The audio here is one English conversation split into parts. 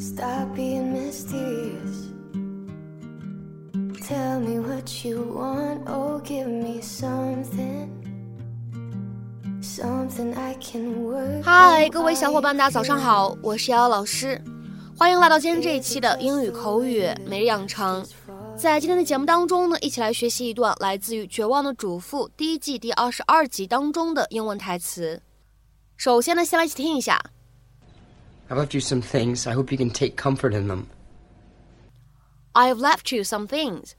Stop being mysterious. Tell me what you want, oh, give me something. Something I can work. 嗨，各位小伙伴，大家早上好，我是瑶瑶老师，欢迎来到今天这一期的英语口语每日养成。在今天的节目当中呢，一起来学习一段来自于《绝望的主妇》第一季第二十二集当中的英文台词。首先呢，先来一起听一下。I've left you some things. I hope you can take comfort in them. I've left you some things.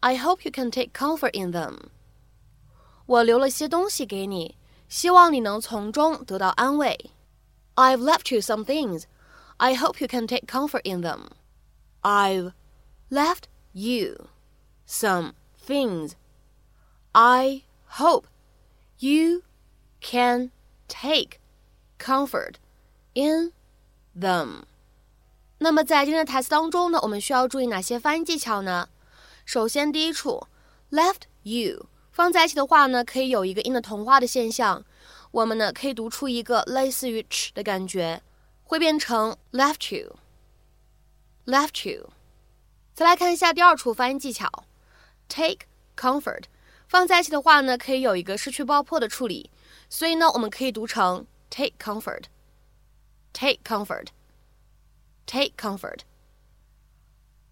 I hope you can take comfort in them. 我留了些东西给你，希望你能从中得到安慰。I've left you some things. I hope you can take comfort in them. I've left you some things. I hope you can take comfort in them. 那么在今天的台词当中呢，我们需要注意哪些发音技巧呢？首先，第一处 left you 放在一起的话呢，可以有一个音的同化的现象，我们呢可以读出一个类似于 ch 的感觉，会变成 left you，left you。再来看一下第二处发音技巧，take comfort 放在一起的话呢，可以有一个失去爆破的处理，所以呢，我们可以读成 take comfort comfort，take comfort。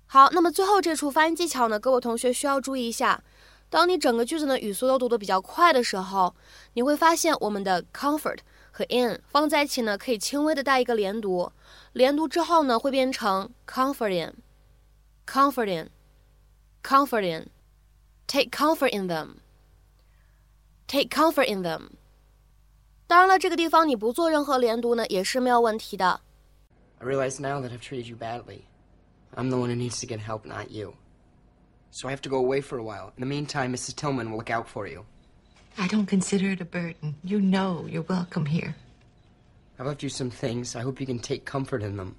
好，那么最后这处发音技巧呢，各位同学需要注意一下。当你整个句子呢语速都读得比较快的时候，你会发现我们的 comfort 和 in 放在一起呢，可以轻微的带一个连读，连读之后呢，会变成 comfort in，comfort in，comfort in，take comfort in them，take comfort in them。 当然了，这个地方你不做任何连读呢，也是没有问题的。 I realize now that I've treated you badly. I'm the one who needs to get help, not you. So I have to go away for a while. In the meantime, Mrs. Tillman will look out for you. I don't consider it a burden. You know you're welcome here. I've left you some things. I hope you can take comfort in them.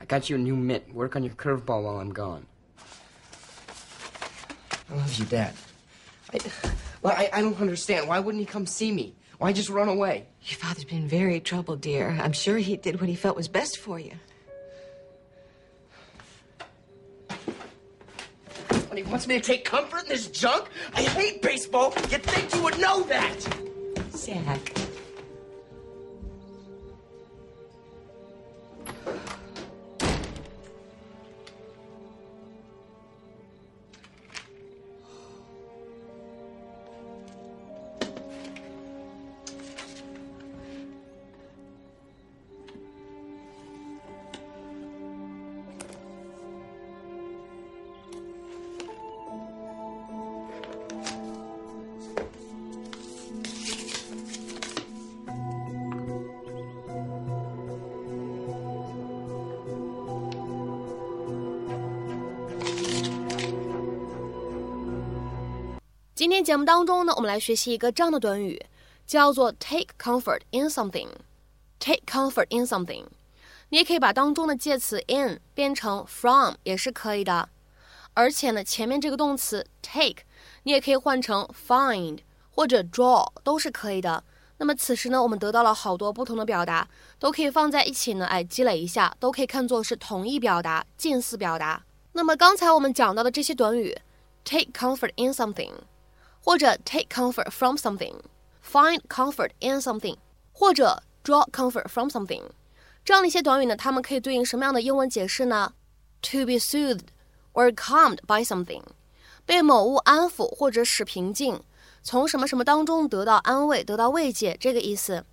I got you a new mitt. Work on your curveball while I'm gone. I love you, Dad. I, well, I, I don't understand. Why wouldn't he come see me? Why just run away? Your father's been very troubled, dear. I'm sure he did what he felt was best for you. And he wants me to take comfort in this junk? I hate baseball. You'd think you would know that. Zach. 今天节目当中呢，我们来学习一个这样的短语，叫做 take comfort in something。take comfort in something，你也可以把当中的介词 in 变成 from 也是可以的。而且呢，前面这个动词 take，你也可以换成 find 或者 draw 都是可以的。那么此时呢，我们得到了好多不同的表达，都可以放在一起呢，哎，积累一下，都可以看作是同义表达、近似表达。那么刚才我们讲到的这些短语，take comfort in something，或者 take comfort from something，find comfort in something，或者 draw comfort from something，这样的一些短语呢，它们可以对应什么样的英文解释呢？To be soothed or calmed by something，被某物安抚或者使平静。从什么什么当中得到安慰、得到慰藉，这个意思。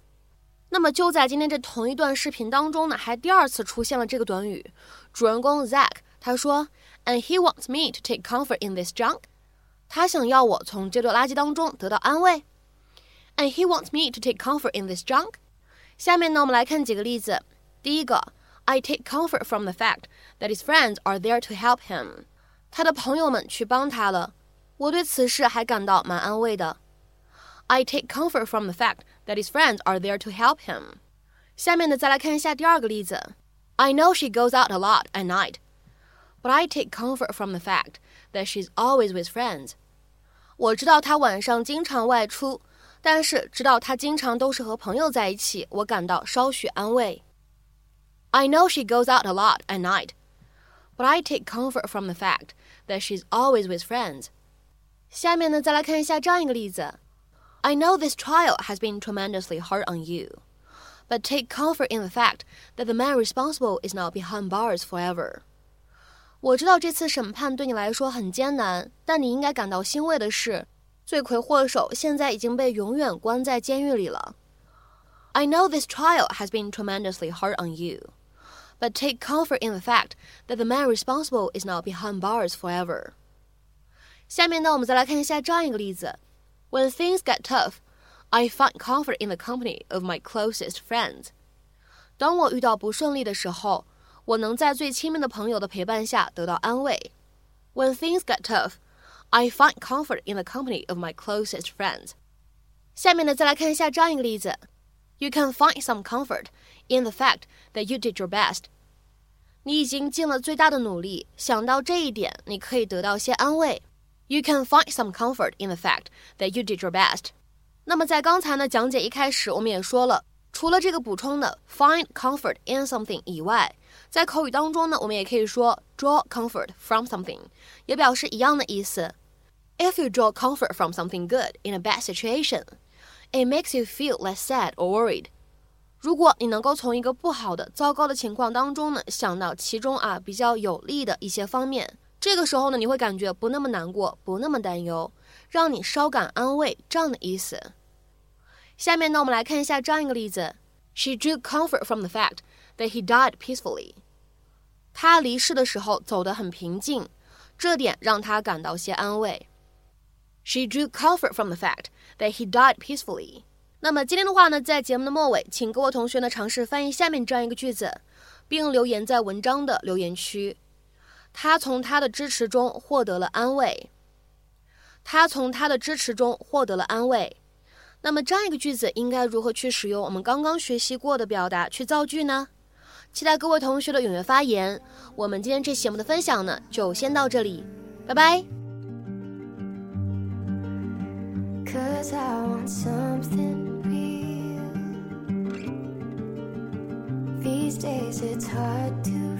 那么就在今天这同一段视频当中呢，还第二次出现了这个短语。主人公 Zack 他说，And he wants me to take comfort in this junk。他想要我从这堆垃圾当中得到安慰。And he wants me to take comfort in this junk。下面呢，我们来看几个例子。第一个，I take comfort from the fact that his friends are there to help him。他的朋友们去帮他了。我对此事还感到蛮安慰的。I take comfort from the fact that his friends are there to help him。下面呢，再来看一下第二个例子。I know she goes out a lot at night, but I take comfort from the fact that she's always with friends。 我知道她晚上经常外出，但是知道她经常都是和朋友在一起，我感到稍许安慰。 I know she goes out a lot at night, but I take comfort from the fact that she's always with friends. 下面呢，再来看一下这样一个例子。I know this trial has been tremendously hard on you, but take comfort in the fact that the man responsible is now behind bars forever. 我知道这次审判对你来说很艰难，但你应该感到欣慰的是，罪魁祸首现在已经被永远关在监狱里了。I know this trial has been tremendously hard on you, but take comfort in the fact that the man responsible is now behind bars forever. 下面呢，我们再来看一下这样一个例子：When things get tough, I find comfort in the company of my closest friends. 当我遇到不顺利的时候， 我能在最亲密的朋友的陪伴下得到安慰。When things get tough, I find comfort in the company of my closest friends. 下面呢，再来看一下这样一个例子。you can find some comfort in the fact that you did your best. 你已经尽了最大的努力，想到这一点，你可以得到些安慰。You can find some comfort in the fact that you did your best. 那么在刚才呢讲解一开始，我们也说了， 除了这个补充的 find comfort in something 以外，在口语当中呢，我们也可以说 draw comfort from something，也表示一样的意思。If you draw comfort from something good in a bad situation. It makes you feel less sad or worried。如果你能够从一个不好的、糟糕的情况当中呢，想到其中啊比较有利的一些方面，这个时候呢，你会感觉不那么难过，不那么担忧，让你稍感安慰，这样的意思。下面呢，我们来看一下这样一个例子：She drew comfort from the fact that he died peacefully。他离世的时候走得很平静，这点让他感到些安慰。She drew comfort from the fact that he died peacefully. 那么今天的话呢，在节目的末尾，请各位同学呢尝试翻译下面这样一个句子，并留言在文章的留言区。他从他的支持中获得了安慰。他从他的支持中获得了安慰。那么这样一个句子应该如何去使用我们刚刚学习过的表达去造句呢？期待各位同学的踊跃发言。我们今天这节目的分享呢，就先到这里，拜拜。These days it's hard to